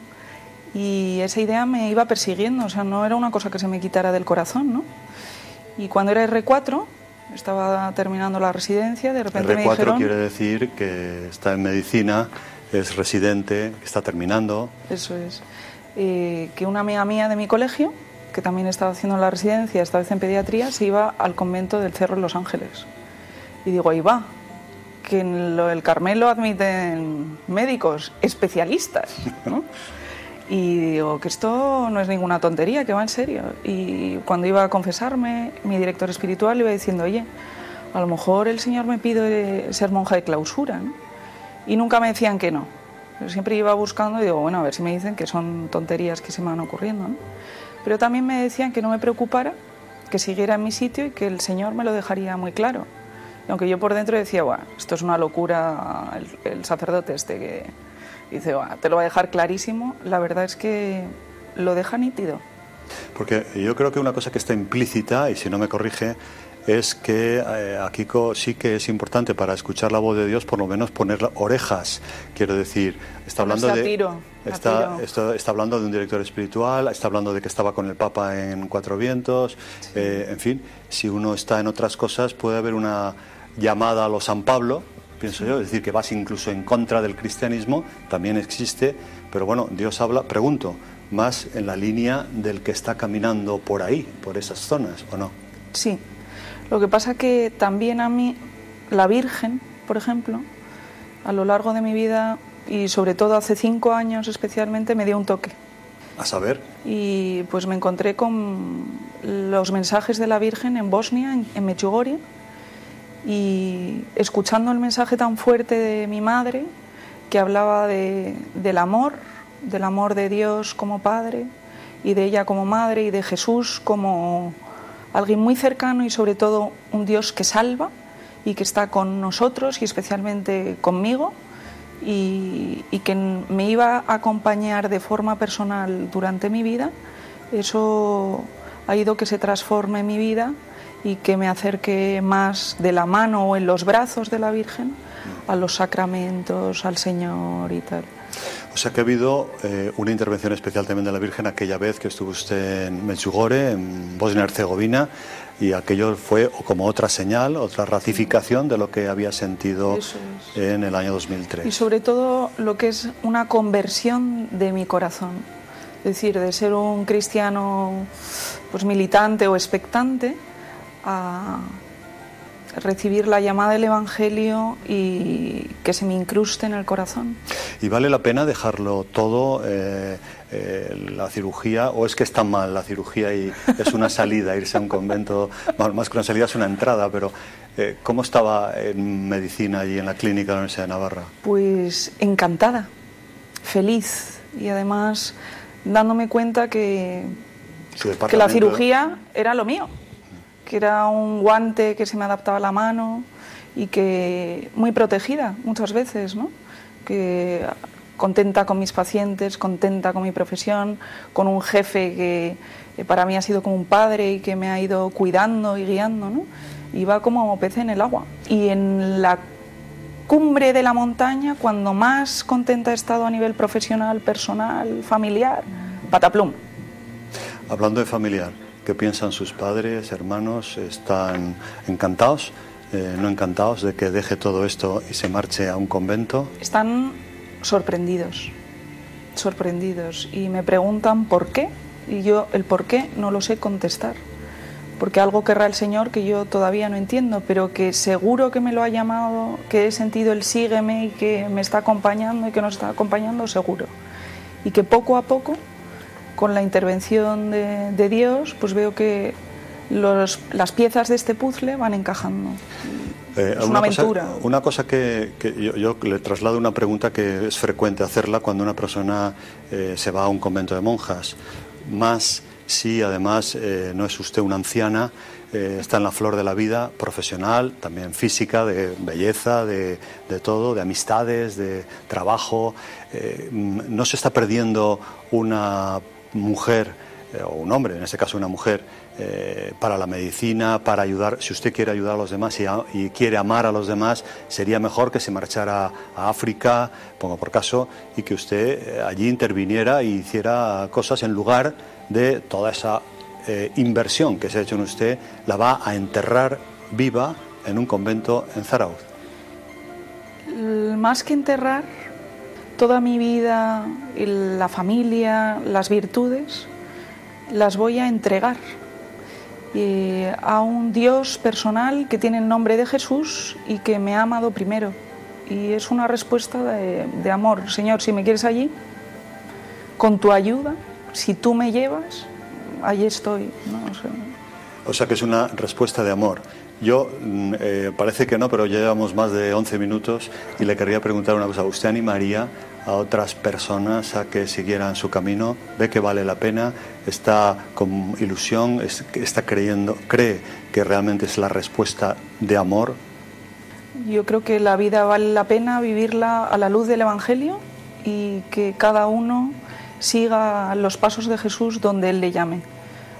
Y esa idea me iba persiguiendo, o sea, no era una cosa que se me quitara del corazón, ¿no? Y cuando era R4, estaba terminando la residencia, de repente R4 me dijeron... quiere decir que está en medicina, es residente, está terminando. Eso es. Eh, que una amiga mía de mi colegio, que también estaba haciendo la residencia, esta vez en pediatría, se iba al convento del Cerro en Los Ángeles. Y digo, ahí va, que en lo del Carmelo admiten médicos especialistas, ¿no? Y digo que esto no es ninguna tontería, que va en serio. Y cuando iba a confesarme, mi director espiritual iba diciendo, oye, a lo mejor el Señor me pide ser monja de clausura. Y nunca me decían que no. Yo siempre iba buscando y digo, bueno, a ver si me dicen que son tonterías que se me van ocurriendo. ¿no? Pero también me decían que no me preocupara, que siguiera en mi sitio y que el Señor me lo dejaría muy claro. Aunque yo por dentro decía, bueno, esto es una locura, el, el sacerdote este que dice, te lo va a dejar clarísimo, la verdad es que lo deja nítido. Porque yo creo que una cosa que está implícita, y si no me corrige, es que eh, aquí sí que es importante para escuchar la voz de Dios por lo menos poner orejas. Quiero decir, está hablando de está, está, hablando de un director espiritual, está hablando de que estaba con el Papa en Cuatro Vientos, eh, en fin, si uno está en otras cosas puede haber una llamada a los San Pablo, pienso yo, es decir, que vas incluso en contra del cristianismo, también existe, pero bueno, Dios habla, pregunto, más en la línea del que está caminando por ahí, por esas zonas, ¿o no? Sí, lo que pasa que también a mí, la Virgen, por ejemplo, a lo largo de mi vida y sobre todo hace cinco años especialmente, me dio un toque. A saber. Y pues me encontré con los mensajes de la Virgen en Bosnia, en, en y escuchando el mensaje tan fuerte de mi madre, que hablaba de, del amor, del amor de Dios como Padre y de ella como Madre y de Jesús como alguien muy cercano y sobre todo un Dios que salva y que está con nosotros y especialmente conmigo y, y que me iba a acompañar de forma personal durante mi vida, eso ha ido que se transforme mi vida y que me acerque más de la mano o en los brazos de la Virgen a los sacramentos, al Señor y tal. O sea que ha habido eh, una intervención especial también de la Virgen aquella vez que estuvo usted en Medjugorje, en Bosnia y Herzegovina, y aquello fue como otra señal, otra ratificación de lo que había sentido en el año 2003. Y sobre todo lo que es una conversión de mi corazón. Es decir, de ser un cristiano pues militante o expectante a recibir la llamada del Evangelio y que se me incruste en el corazón. ¿Y vale la pena dejarlo todo, eh, eh, la cirugía, o es que está mal la cirugía y es una salida, irse a un convento, más que una salida es una entrada, pero eh, ¿cómo estaba en medicina allí en la clínica de la Universidad de Navarra? Pues encantada, feliz y además dándome cuenta que, que la cirugía era lo mío que era un guante que se me adaptaba a la mano y que muy protegida muchas veces, ¿no? que contenta con mis pacientes, contenta con mi profesión, con un jefe que para mí ha sido como un padre y que me ha ido cuidando y guiando, ¿no? va como pez en el agua. Y en la cumbre de la montaña, cuando más contenta he estado a nivel profesional, personal, familiar, pataplum. Hablando de familiar, ¿Qué piensan sus padres, hermanos? ¿Están encantados? Eh, ¿No encantados de que deje todo esto y se marche a un convento? Están sorprendidos, sorprendidos y me preguntan por qué y yo el por qué no lo sé contestar. Porque algo querrá el Señor que yo todavía no entiendo, pero que seguro que me lo ha llamado, que he sentido el sígueme y que me está acompañando y que nos está acompañando, seguro. Y que poco a poco con la intervención de, Dios, pues veo que las piezas de este puzzle van encajando. Eh, es una, aventura. una cosa que, yo, le traslado una pregunta que es frecuente hacerla cuando una persona eh, se va a un convento de monjas. Más si además eh, no es usted una anciana, está en la flor de la vida, profesional, también física, de belleza, de, de todo, de amistades, de trabajo. Eh, no se está perdiendo una mujer o un hombre, en este caso una mujer, eh, para la medicina, para ayudar, si usted quiere ayudar a los demás y, quiere amar a los demás, sería mejor que se marchara a África, pongo por caso, y que usted eh, allí interviniera y hiciera cosas en lugar de toda esa eh, inversión que se ha hecho en usted, la va a enterrar viva en un convento en Zarauz. Más que enterrar, toda mi vida, la familia, las virtudes, las voy a entregar a un Dios personal que tiene el nombre de Jesús y que me ha amado primero. Y es una respuesta de, amor. Señor, si me quieres allí, con tu ayuda, si tú me llevas, allí estoy. O sea que es una respuesta de amor. Yo, mm, eh, parece que no, pero ya llevamos más de 11 minutos y le querría preguntar una cosa. ¿Usted animaría a otras personas a que siguieran su camino? ¿Ve que vale la pena? ¿Está con ilusión? ¿Está creyendo? ¿Cree que realmente es la respuesta de amor? Yo creo que la vida vale la pena vivirla a la luz del Evangelio y que cada uno siga los pasos de Jesús donde Él le llame.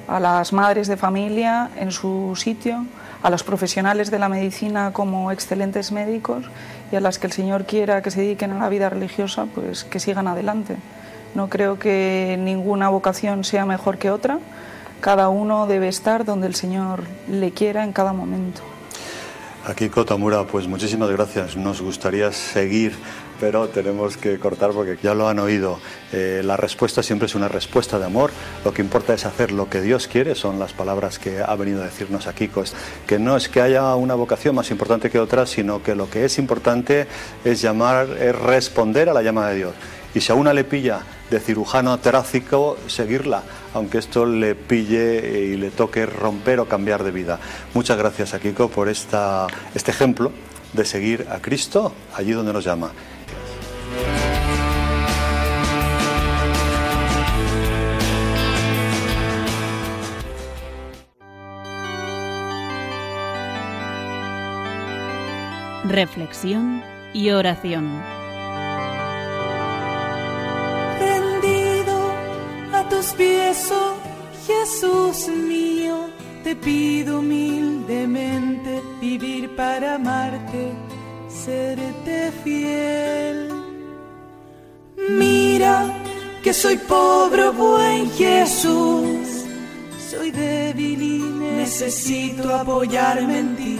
A las madres de familia en su sitio, a los profesionales de la medicina como excelentes médicos y a las que el Señor quiera que se dediquen a la vida religiosa, pues que sigan adelante. No creo que ninguna vocación sea mejor que otra. Cada uno debe estar donde el Señor le quiera en cada momento. Aquí Cotamura, pues muchísimas gracias. Nos gustaría seguir pero tenemos que cortar porque ya lo han oído. Eh, la respuesta siempre es una respuesta de amor. Lo que importa es hacer lo que Dios quiere, son las palabras que ha venido a decirnos aquí. Pues, que no es que haya una vocación más importante que otra, sino que lo que es importante es llamar, es responder a la llama de Dios. Y si a una le pilla de cirujano terácico, seguirla, aunque esto le pille y le toque romper o cambiar de vida. Muchas gracias a Kiko por esta, este ejemplo de seguir a Cristo allí donde nos llama. Reflexión y oración. Rendido a tus pies, oh Jesús mío, te pido humildemente vivir para amarte, serte fiel. Mira que soy pobre, buen Jesús, soy débil y necesito apoyarme en ti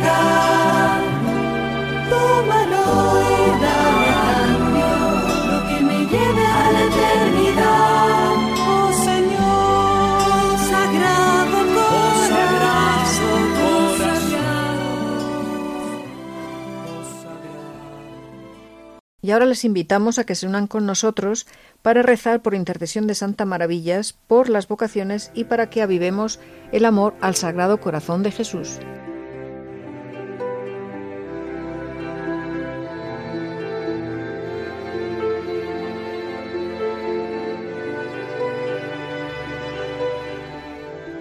Y ahora les invitamos a que se unan con nosotros para rezar por intercesión de Santa Maravillas, por las vocaciones y para que avivemos el amor al Sagrado Corazón de Jesús.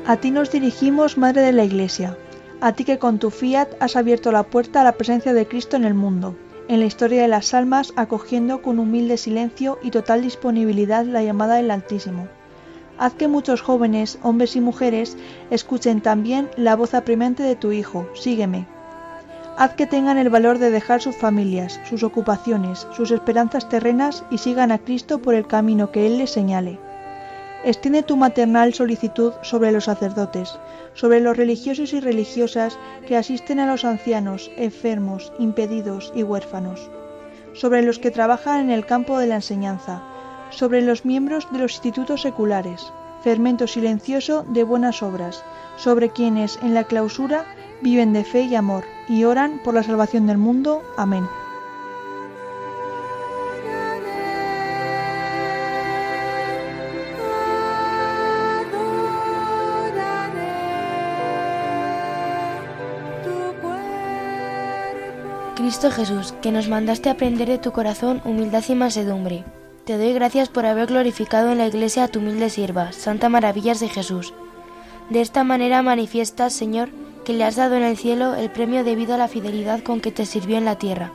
A ti nos dirigimos, Madre de la Iglesia, a ti que con tu fiat has abierto la puerta a la presencia de Cristo en el mundo en la historia de las almas acogiendo con humilde silencio y total disponibilidad la llamada del Altísimo. Haz que muchos jóvenes, hombres y mujeres, escuchen también la voz apremiante de tu Hijo, sígueme. Haz que tengan el valor de dejar sus familias, sus ocupaciones, sus esperanzas terrenas y sigan a Cristo por el camino que Él les señale. Extiende tu maternal solicitud sobre los sacerdotes, sobre los religiosos y religiosas que asisten a los ancianos, enfermos, impedidos y huérfanos, sobre los que trabajan en el campo de la enseñanza, sobre los miembros de los institutos seculares, fermento silencioso de buenas obras, sobre quienes en la clausura viven de fe y amor y oran por la salvación del mundo. Amén. Cristo Jesús, que nos mandaste aprender de tu corazón humildad y mansedumbre. Te doy gracias por haber glorificado en la Iglesia a tu humilde sierva, Santa Maravillas de Jesús. De esta manera manifiestas, Señor, que le has dado en el cielo el premio debido a la fidelidad con que te sirvió en la tierra.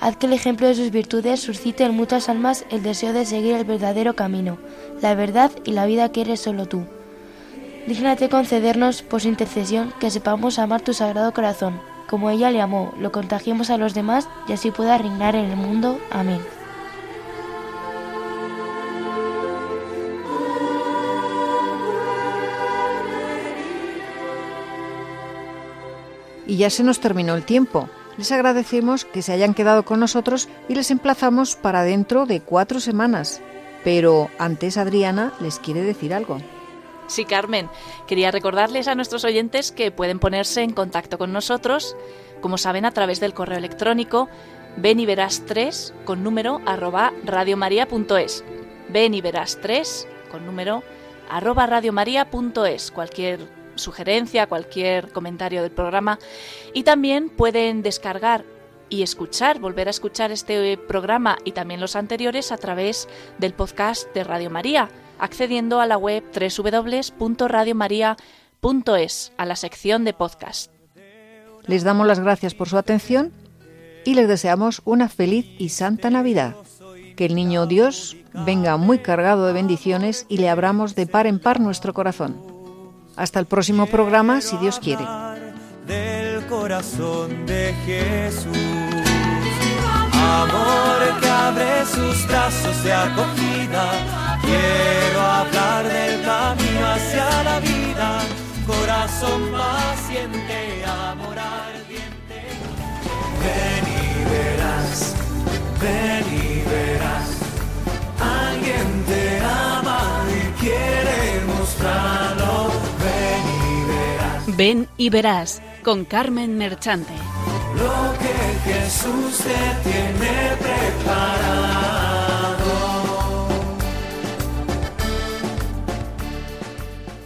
Haz que el ejemplo de sus virtudes suscite en muchas almas el deseo de seguir el verdadero camino, la verdad y la vida que eres solo tú. Dígnate concedernos, por su intercesión, que sepamos amar tu sagrado corazón, como ella le amó, lo contagiemos a los demás y así pueda reinar en el mundo. Amén. Y ya se nos terminó el tiempo. Les agradecemos que se hayan quedado con nosotros y les emplazamos para dentro de cuatro semanas. Pero antes Adriana les quiere decir algo. Sí, Carmen, quería recordarles a nuestros oyentes que pueden ponerse en contacto con nosotros, como saben, a través del correo electrónico ven y verás 3 con número arroba radiomaria.es. Ven y verás 3 con número arroba. Cualquier sugerencia, cualquier comentario del programa. Y también pueden descargar y escuchar, volver a escuchar este programa y también los anteriores a través del podcast de Radio María, accediendo a la web www.radiomaria.es, a la sección de podcast. Les damos las gracias por su atención y les deseamos una feliz y santa Navidad. Que el niño Dios venga muy cargado de bendiciones y le abramos de par en par nuestro corazón. Hasta el próximo programa, si Dios quiere. Del corazón de Jesús. Amor que abre sus brazos de acogida. Quiero hablar del camino hacia la vida. Corazón paciente, amor ardiente. Ven y verás, ven y verás. Alguien te ama y quiere mostrarlo. Ven y verás Ven y verás con Carmen Merchante. Lo que Jesús te tiene preparado.